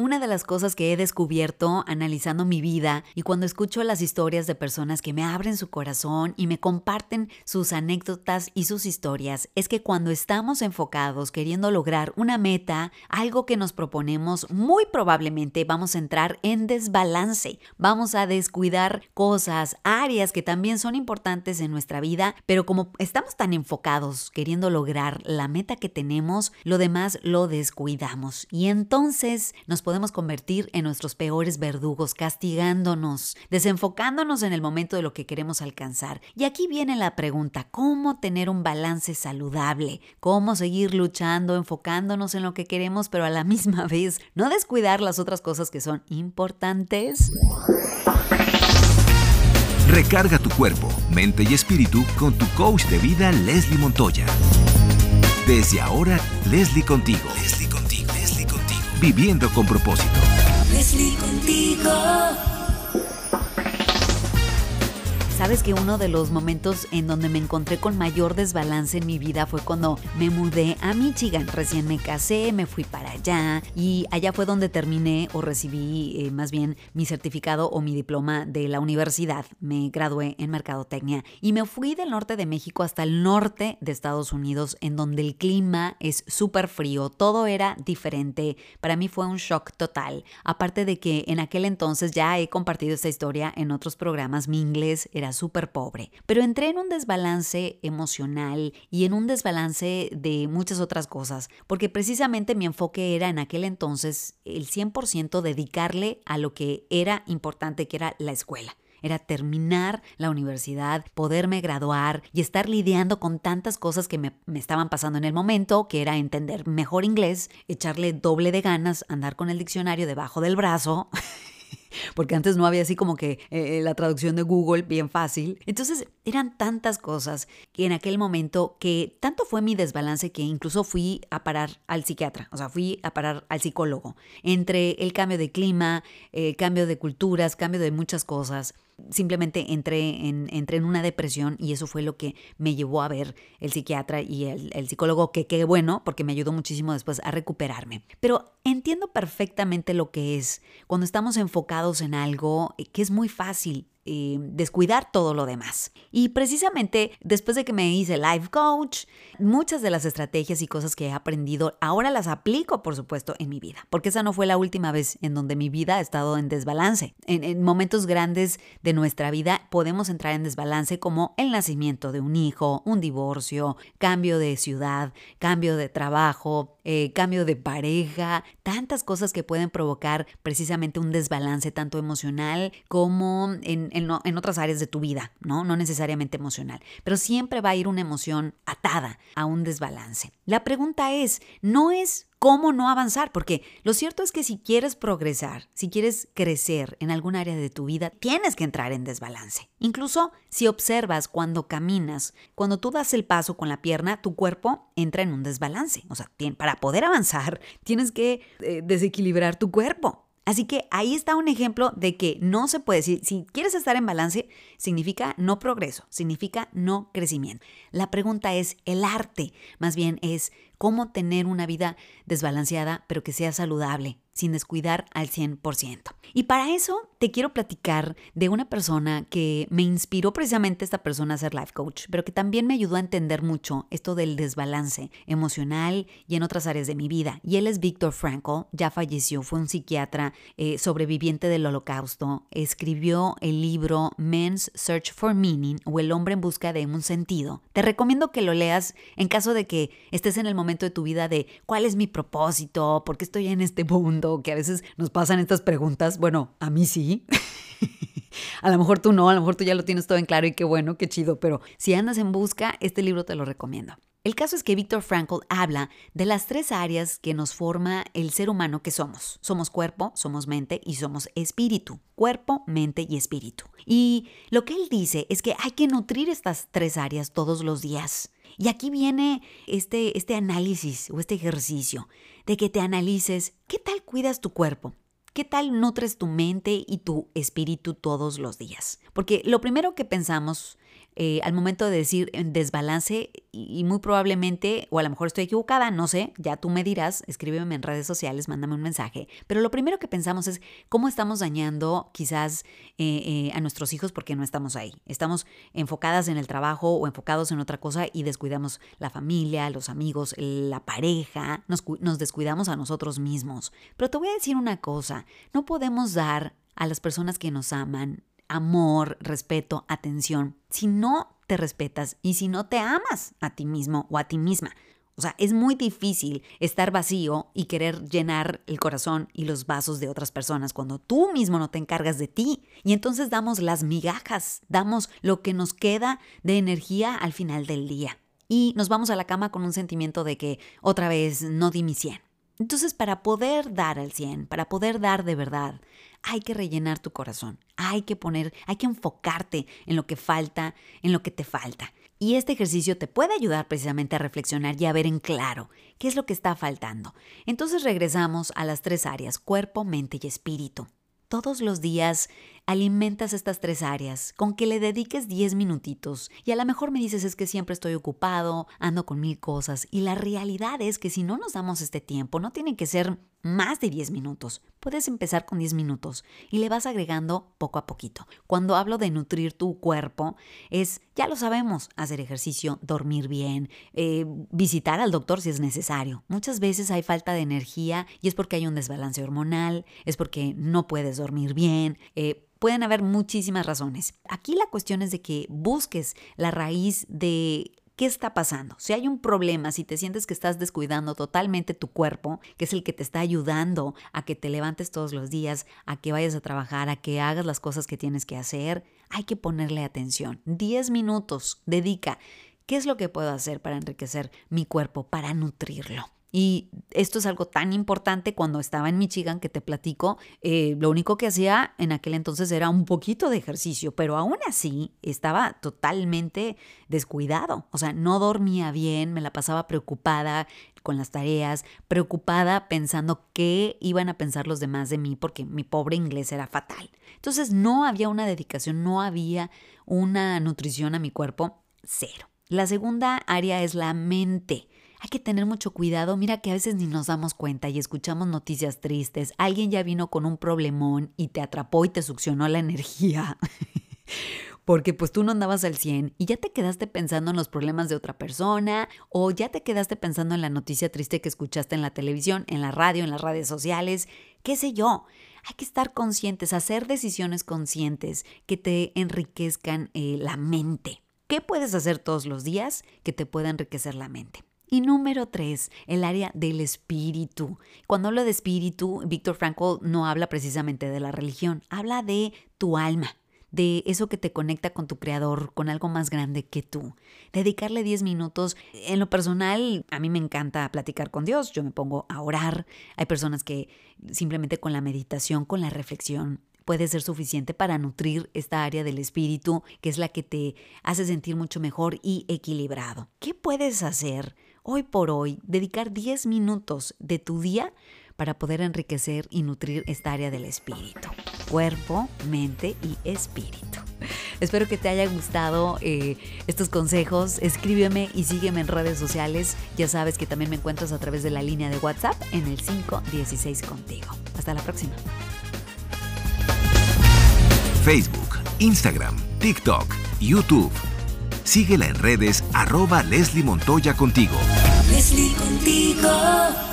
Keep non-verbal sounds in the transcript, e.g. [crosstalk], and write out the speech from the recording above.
Una de las cosas que he descubierto analizando mi vida y cuando escucho las historias de personas que me abren su corazón y me comparten sus anécdotas y sus historias es que cuando estamos enfocados queriendo lograr una meta, algo que nos proponemos, muy probablemente vamos a entrar en desbalance. Vamos a descuidar cosas, áreas que también son importantes en nuestra vida, pero como estamos tan enfocados queriendo lograr la meta que tenemos, lo demás lo descuidamos. Y entonces nos podemos convertir en nuestros peores verdugos, castigándonos, desenfocándonos en el momento de lo que queremos alcanzar. Y aquí viene la pregunta, ¿cómo tener un balance saludable? ¿Cómo seguir luchando, enfocándonos en lo que queremos, pero a la [laughs] misma vez no descuidar las otras cosas que son importantes? Recarga tu cuerpo, mente y espíritu con tu coach de vida Leslie Montoya. Desde ahora, Leslie contigo. Viviendo con propósito. Sabes que uno de los momentos en donde me encontré con mayor desbalance en mi vida fue cuando me mudé a Michigan. Recién me casé, me fui para allá y allá fue donde terminé o recibí eh, más bien mi certificado o mi diploma de la universidad. Me gradué en Mercadotecnia y me fui del norte de México hasta el norte de Estados Unidos en donde el clima es súper frío, todo era diferente. Para mí fue un shock total. Aparte de que en aquel entonces ya he compartido esta historia en otros programas, mi inglés era súper pobre, pero entré en un desbalance emocional y en un desbalance de muchas otras cosas, porque precisamente mi enfoque era en aquel entonces el 100% dedicarle a lo que era importante, que era la escuela. Era terminar la universidad, poderme graduar y estar lidiando con tantas cosas que me, me, estaban pasando en el momento, que era entender mejor inglés, echarle doble de ganas, andar con el diccionario debajo del brazo [laughs] [laughs] porque antes no había así como que eh, la traducción de Google bien fácil. Entonces eran tantas cosas que en aquel momento que tanto fue mi desbalance que incluso fui a parar al psiquiatra, o sea, fui a parar al psicólogo, entre el cambio de clima, el cambio de culturas, cambio de muchas cosas simplemente entré en, entré en una depresión y eso fue lo que me llevó a ver el psiquiatra y el, el psicólogo, que qué bueno, porque me ayudó muchísimo después a recuperarme. Pero entiendo perfectamente lo que es cuando estamos enfocados en algo eh, que es muy fácil eh, descuidar todo lo demás. Y precisamente después de que me hice life coach, muchas de las estrategias y cosas que he aprendido ahora las aplico, por supuesto, en mi vida, porque esa no fue la última vez en donde mi vida ha estado en desbalance. En, en momentos grandes de nuestra vida podemos entrar en desbalance como el nacimiento de un hijo, un divorcio, cambio de ciudad, cambio de trabajo, eh, cambio de pareja, tantas cosas que pueden provocar precisamente un desbalance tanto emocional como otras áreas de tu vida, ¿no? No necesariamente emocional, pero siempre va a ir una emoción atada a un desbalance. La pregunta es, no es cómo no avanzar, porque lo cierto es que si quieres progresar, si quieres crecer en algún área de tu vida, tienes que entrar en desbalance. Incluso si observas cuando caminas, cuando tú das el paso con la pierna, tu cuerpo entra en un desbalance. O sea, para poder avanzar, [laughs] tienes que eh, desequilibrar tu cuerpo. Así que ahí está un ejemplo de que no se puede, si, quieres estar en balance, significa no progreso, significa no crecimiento. La pregunta es el arte, más bien es cómo tener una vida desbalanceada, pero que sea saludable, sin descuidar al 100%. Y para eso te quiero platicar de una persona que me inspiró precisamente esta persona a ser life coach, pero que también me ayudó a entender mucho esto del desbalance emocional y en otras áreas de mi vida. Y él es Víctor Frankl, ya falleció, fue un psiquiatra eh, sobreviviente del holocausto, escribió el libro Men's Search for Meaning o El hombre en busca de un sentido. Te recomiendo que lo leas en caso de que estés en el momento de tu vida de cuál es mi propósito, por qué estoy en este mundo, que a veces nos pasan estas preguntas. Bueno, a mí sí. [laughs] a lo mejor tú no, a lo mejor tú ya lo tienes todo en claro y qué bueno, qué chido, pero si andas en busca, este libro te lo recomiendo. El caso es que Víctor Frankl habla de las tres áreas que nos forma el ser humano que somos. Somos cuerpo, somos mente y somos espíritu. Cuerpo, mente y espíritu. Y lo que él dice es que hay que nutrir estas tres áreas todos los días. Y aquí viene este, este análisis o este ejercicio de que te analices qué tal cuidas tu cuerpo, ¿Qué tal nutres tu mente y tu espíritu todos los días? Porque lo primero que pensamos eh, al momento de decir desbalance y, muy probablemente, o a lo mejor estoy equivocada, no sé, ya tú me dirás, escríbeme en redes sociales, mándame un mensaje, pero lo primero que pensamos es cómo estamos dañando quizás eh, eh, a nuestros hijos porque no estamos ahí. Estamos enfocadas en el trabajo o enfocados en otra cosa y descuidamos la familia, los amigos, la pareja, nos, nos descuidamos a nosotros mismos. Pero te voy a decir una cosa, no podemos dar a las personas que nos aman amor, respeto, atención, si no te respetas y si no te amas a ti mismo o a ti misma. O sea, es muy difícil estar vacío y querer llenar el corazón y los vasos de otras personas cuando tú mismo no te encargas de ti. Y entonces damos las migajas, damos lo que nos queda de energía al final del día. Y nos vamos a la cama con un sentimiento de que otra vez no di mi 100. Entonces, para poder dar al 100, para poder dar de verdad, hay que rellenar tu corazón, hay que poner, hay que enfocarte en lo que falta, en lo que te falta. Y este ejercicio te puede ayudar precisamente a reflexionar y a ver en claro qué es lo que está faltando. Entonces regresamos a las tres áreas, cuerpo, mente y espíritu. Todos los días alimentas estas tres áreas, con que le dediques 10 minutitos. Y a lo mejor me dices es que siempre estoy ocupado, ando con mil cosas. Y la realidad es que si no nos damos este tiempo, no tiene que ser más de 10 minutos. Puedes empezar con 10 minutos y le vas agregando poco a poquito. Cuando hablo de nutrir tu cuerpo, es, ya lo sabemos, hacer ejercicio, dormir bien, eh, visitar al doctor si es necesario. Muchas veces hay falta de energía y es porque hay un desbalance hormonal, es porque no puedes dormir bien. Eh, pueden haber muchísimas razones. Aquí la cuestión es de que busques la raíz de ¿Qué está pasando? Si hay un problema, si te sientes que estás descuidando totalmente tu cuerpo, que es el que te está ayudando a que te levantes todos los días, a que vayas a trabajar, a que hagas las cosas que tienes que hacer, hay que ponerle atención. 10 minutos, dedica. ¿Qué es lo que puedo hacer para enriquecer mi cuerpo, para nutrirlo? Y esto es algo tan importante cuando estaba en Michigan que te platico, eh, lo único que hacía en aquel entonces era un poquito de ejercicio, pero aún así estaba totalmente descuidado, o sea, no dormía bien, me la pasaba preocupada con las tareas, preocupada pensando qué iban a pensar los demás de mí porque mi pobre inglés era fatal. Entonces no había una dedicación, no había una nutrición a mi cuerpo, cero. La segunda área es la mente hay que tener mucho cuidado. Mira que a veces ni nos damos cuenta y escuchamos noticias tristes. Alguien ya vino con un problemón y te atrapó y te succionó la energía. [laughs] Porque pues tú no andabas al 100 y ya te quedaste pensando en los problemas de otra persona o ya te quedaste pensando en la noticia triste que escuchaste en la televisión, en la radio, en las redes sociales, qué sé yo. Hay que estar conscientes, hacer decisiones conscientes que te enriquezcan eh, la mente. ¿Qué puedes hacer todos los días que te pueda enriquecer la mente? Y número tres, el área del espíritu. Cuando hablo de espíritu, Víctor Frankl no habla precisamente de la religión, habla de tu alma, de eso que te conecta con tu creador, con algo más grande que tú. Dedicarle 10 minutos. En lo personal, a mí me encanta platicar con Dios, yo me pongo a orar. Hay personas que simplemente con la meditación, con la reflexión, puede ser suficiente para nutrir esta área del espíritu, que es la que te hace sentir mucho mejor y equilibrado. ¿Qué puedes hacer? Hoy por hoy dedicar 10 minutos de tu día para poder enriquecer y nutrir esta área del espíritu, cuerpo, mente y espíritu. Espero que te haya gustado eh, estos consejos. Escríbeme y sígueme en redes sociales. Ya sabes que también me encuentras a través de la línea de WhatsApp en el 516 contigo. Hasta la próxima. Facebook, Instagram, TikTok, YouTube Síguela en redes arroba Leslie Montoya contigo. Leslie contigo.